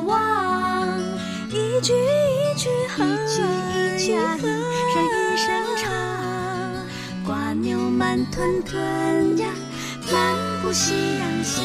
望，一句一句哼，一句一句和，人一声唱，瓜牛慢吞吞呀，漫步夕阳下。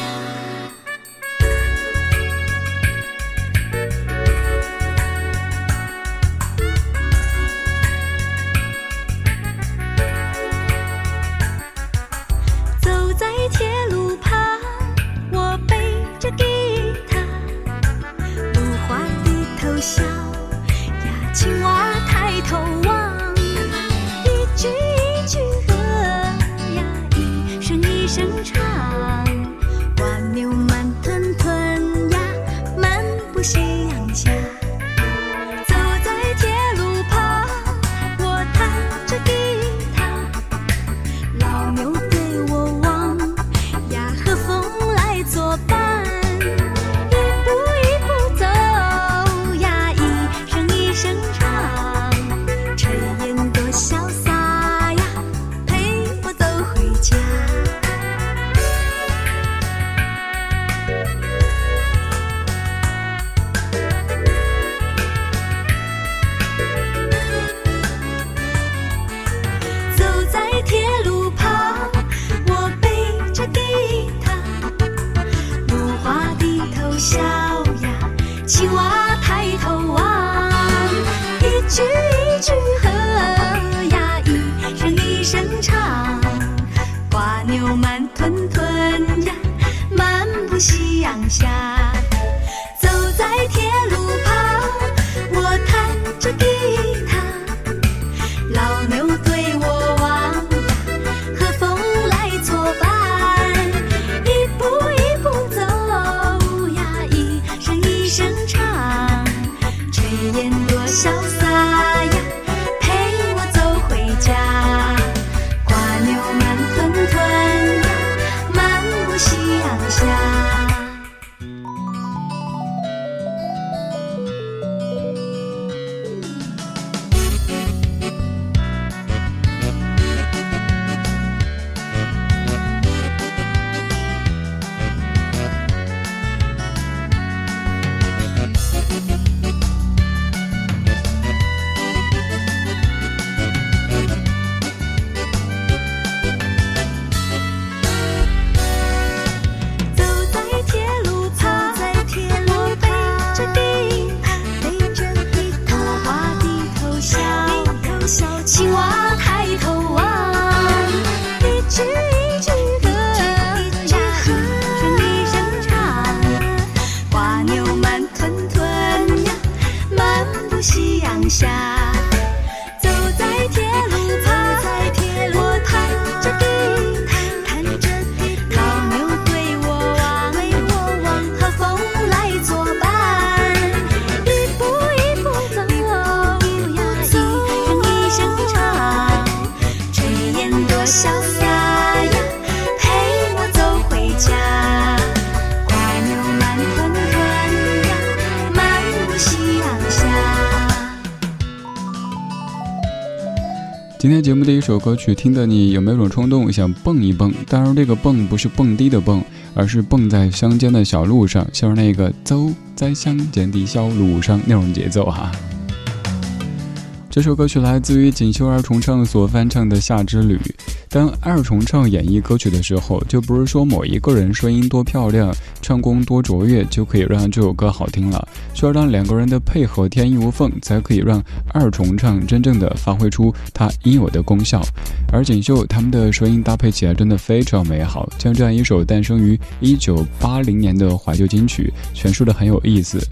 下。节目的一首歌曲，听的你有没有种冲动想蹦一蹦？当然，这个蹦不是蹦迪的蹦，而是蹦在乡间的小路上，像是那个走在乡间的小路上那种节奏哈。这首歌曲来自于锦绣二重唱所翻唱的《夏之旅》。当二重唱演绎歌曲的时候，就不是说某一个人声音多漂亮、唱功多卓越就可以让这首歌好听了，需要让两个人的配合天衣无缝，才可以让二重唱真正的发挥出它应有的功效。而锦绣他们的声音搭配起来真的非常美好，将这样一首诞生于一九八零年的怀旧金曲诠释的很有意思。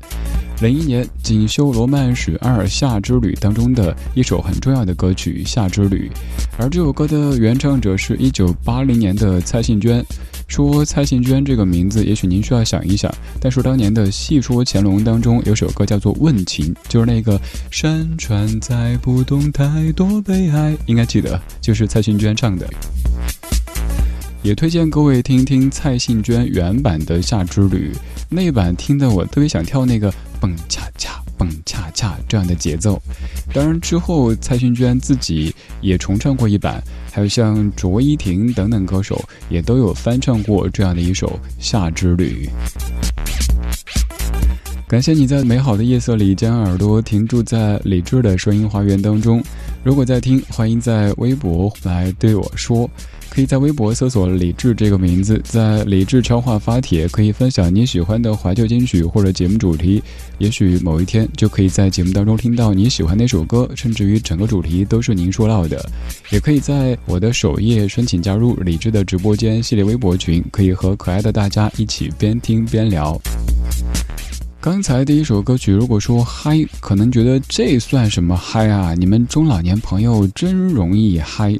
零一年锦绣罗曼史二夏之旅当中的一首很重要的歌曲《夏之旅》，而这首歌的原唱者是一九八零年的蔡幸娟。说蔡幸娟这个名字，也许您需要想一想。但是当年的《戏说乾隆》当中有首歌叫做《问情》，就是那个山川载不动太多悲哀，应该记得，就是蔡幸娟唱的。也推荐各位听听蔡幸娟原版的《夏之旅》，那版听得我特别想跳那个蹦恰恰蹦恰恰这样的节奏。当然之后蔡幸娟自己也重唱过一版。还有像卓依婷等等歌手也都有翻唱过这样的一首《夏之旅》。感谢你在美好的夜色里将耳朵停驻在理智的声音花园当中。如果在听，欢迎在微博来对我说。可以在微博搜索“李志”这个名字，在李志超话发帖，可以分享你喜欢的怀旧金曲或者节目主题。也许某一天就可以在节目当中听到你喜欢那首歌，甚至于整个主题都是您说到的。也可以在我的首页申请加入李志的直播间系列微博群，可以和可爱的大家一起边听边聊。刚才第一首歌曲，如果说嗨，可能觉得这算什么嗨啊？你们中老年朋友真容易嗨。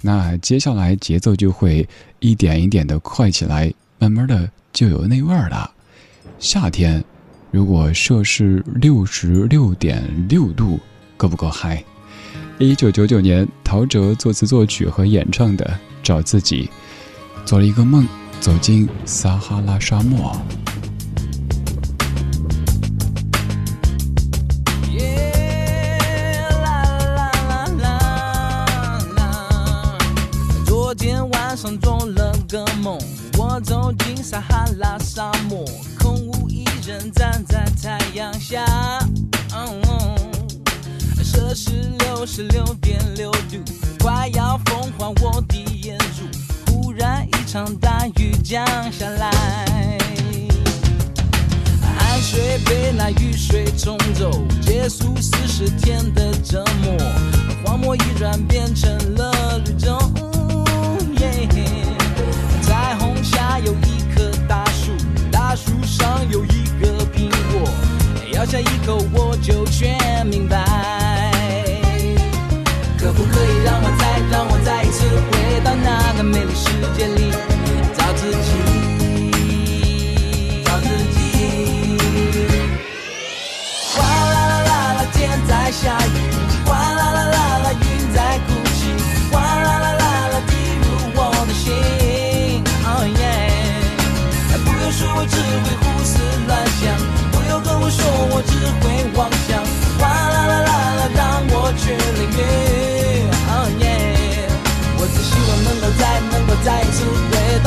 那接下来节奏就会一点一点的快起来，慢慢的就有那味儿了。夏天，如果摄氏六十六点六度，够不够嗨？一九九九年，陶喆作词作曲和演唱的《找自己》，做了一个梦，走进撒哈拉沙漠。撒哈拉沙漠，空无一人站在太阳下。摄氏六十六点六度，快要风化我的眼珠。忽然一场大雨降下来，汗水被那雨水冲走，结束四十天的折磨，荒漠已然变成了绿洲。有一个苹果，咬下一口我就全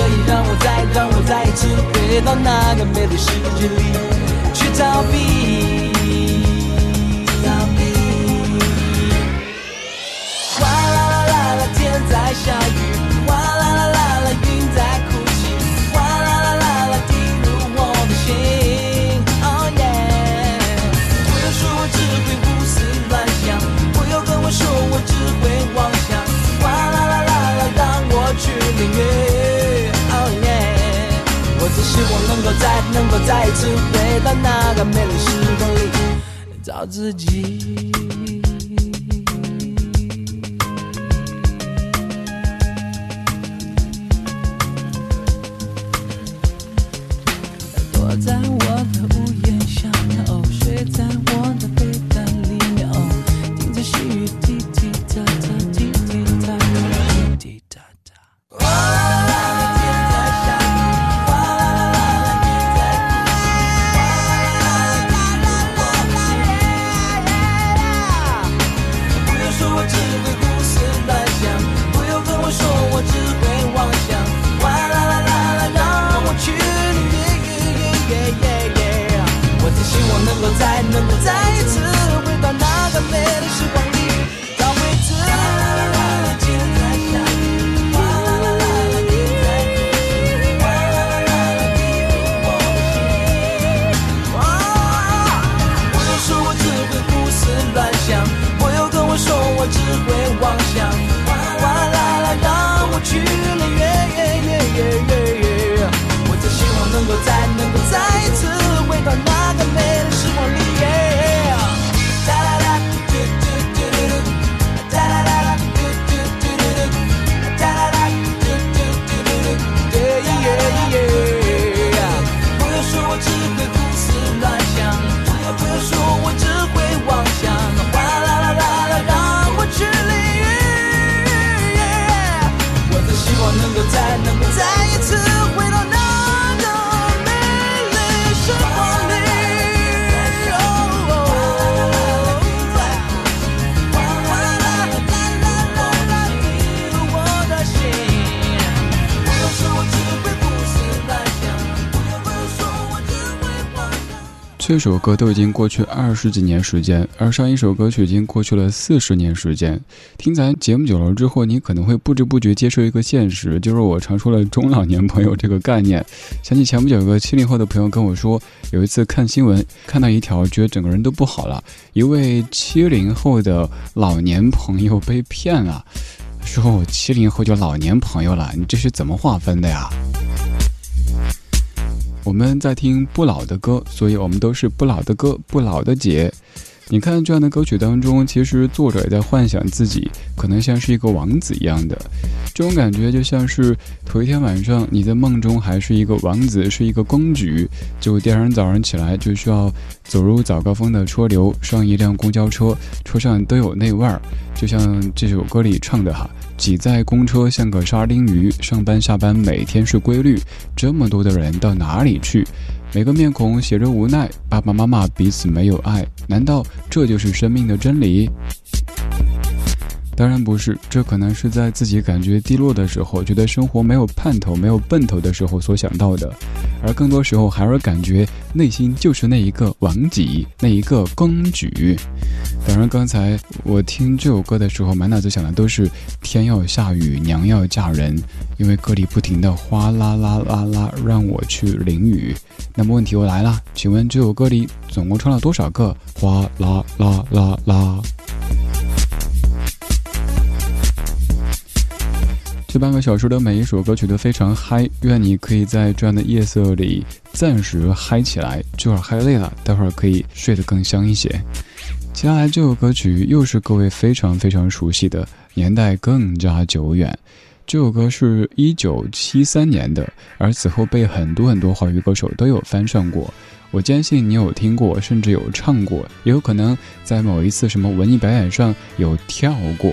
可以让我再让我再一次回到那个美丽世界里去逃避？在美丽时光里，找自己。这首歌都已经过去二十几年时间，而上一首歌曲已经过去了四十年时间。听咱节目久了之后，你可能会不知不觉接受一个现实，就是我常说了中老年朋友这个概念。想起前不久有个七零后的朋友跟我说，有一次看新闻看到一条，觉得整个人都不好了。一位七零后的老年朋友被骗了，说我七零后就老年朋友了，你这是怎么划分的呀？我们在听不老的歌，所以我们都是不老的歌，不老的姐。你看这样的歌曲当中，其实作者也在幻想自己可能像是一个王子一样的，这种感觉就像是头一天晚上你在梦中还是一个王子，是一个公举，就第二天早上起来就需要走入早高峰的车流，上一辆公交车，车上都有那味儿，就像这首歌里唱的哈，挤在公车像个沙丁鱼，上班下班每天是规律，这么多的人到哪里去？每个面孔写着无奈，爸爸妈妈彼此没有爱，难道这就是生命的真理？当然不是，这可能是在自己感觉低落的时候，觉得生活没有盼头、没有奔头的时候所想到的，而更多时候还是感觉内心就是那一个王己，那一个公举。当然，刚才我听这首歌的时候，满脑子想的都是天要下雨，娘要嫁人，因为歌里不停的哗啦啦啦啦，让我去淋雨。那么问题又来了，请问这首歌里总共唱了多少个哗啦啦啦啦？这半个小时的每一首歌曲都非常嗨，愿你可以在这样的夜色里暂时嗨起来，这会儿嗨累了，待会儿可以睡得更香一些。接下来这首歌曲又是各位非常非常熟悉的，年代更加久远。这首歌是一九七三年的，而此后被很多很多华语歌手都有翻唱过。我坚信你有听过，甚至有唱过，也有可能在某一次什么文艺表演上有跳过。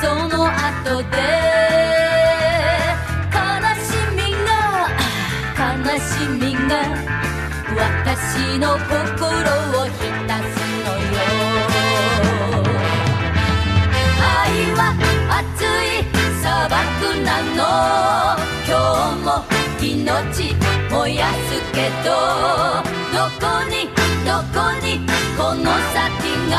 その後で悲しみが悲しみが私の心を浸すのよ。愛は熱い砂漠なの。今日も命燃やすけどどこにどこにこの先が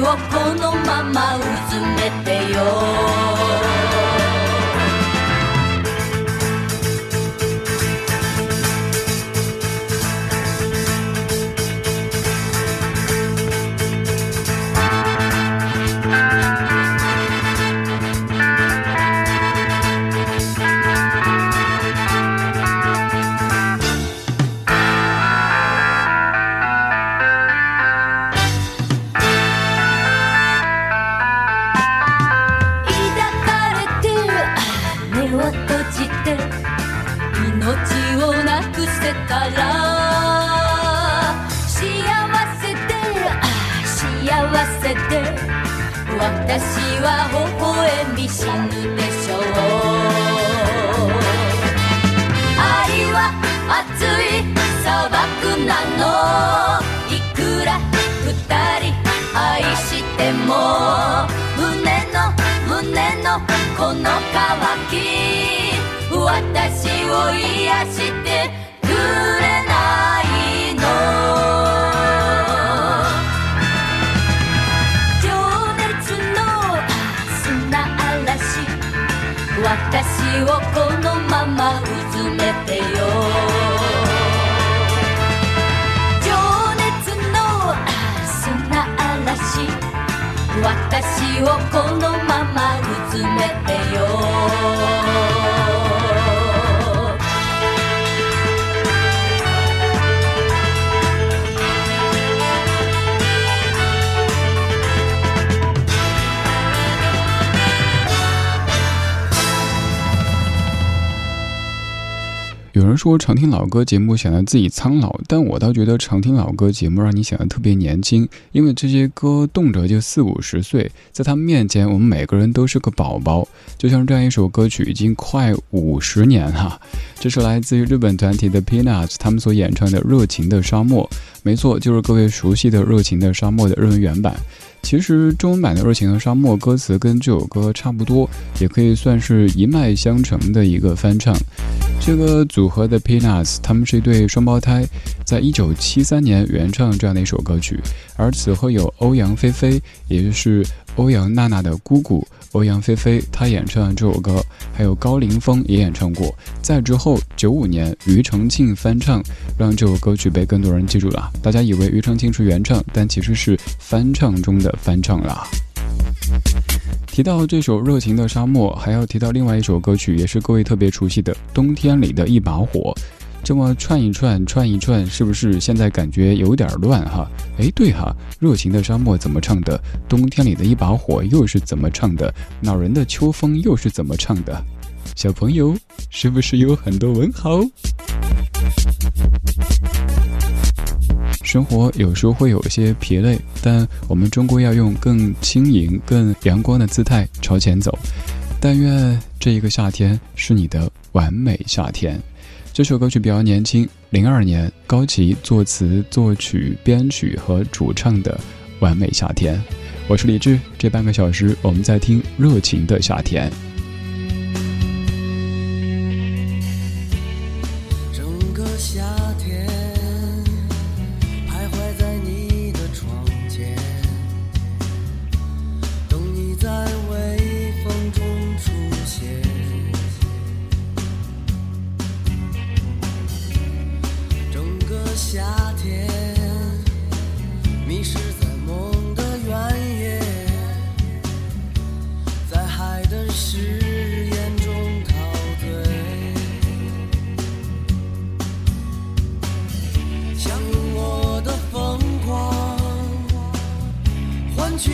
をこのま この渇き私を癒してくれないの。情熱の砂嵐私をこのままうずめてよ。情熱の砂嵐私をこのまま集めてよ有人说常听老歌节目显得自己苍老，但我倒觉得常听老歌节目让你显得特别年轻，因为这些歌动辄就四五十岁，在他们面前，我们每个人都是个宝宝。就像这样一首歌曲，已经快五十年了。这是来自于日本团体的 Peanuts 他们所演唱的《热情的沙漠》，没错，就是各位熟悉的《热情的沙漠》的日文原版。其实中文版的《热情的沙漠》歌词跟这首歌差不多，也可以算是一脉相承的一个翻唱。这个组合的 peanas 他们是一对双胞胎，在一九七三年原唱这样的一首歌曲，而此后有欧阳菲菲，也就是欧阳娜娜的姑姑。欧阳菲菲她演唱这首歌，还有高凌风也演唱过。再之后，九五年庾澄庆翻唱，让这首歌曲被更多人记住了。大家以为庾澄庆是原唱，但其实是翻唱中的翻唱啦。提到这首《热情的沙漠》，还要提到另外一首歌曲，也是各位特别熟悉的《冬天里的一把火》。这么串一串，串一串，是不是现在感觉有点乱哈？哎，对哈，热情的沙漠怎么唱的？冬天里的一把火又是怎么唱的？恼人的秋风又是怎么唱的？小朋友是不是有很多问号？生活有时候会有些疲累，但我们终归要用更轻盈、更阳光的姿态朝前走。但愿这一个夏天是你的完美夏天。这首歌曲比较年轻，零二年高旗作词、作曲、编曲和主唱的《完美夏天》。我是李志，这半个小时我们在听《热情的夏天》。在爱的誓言中陶醉。想用我的疯狂换取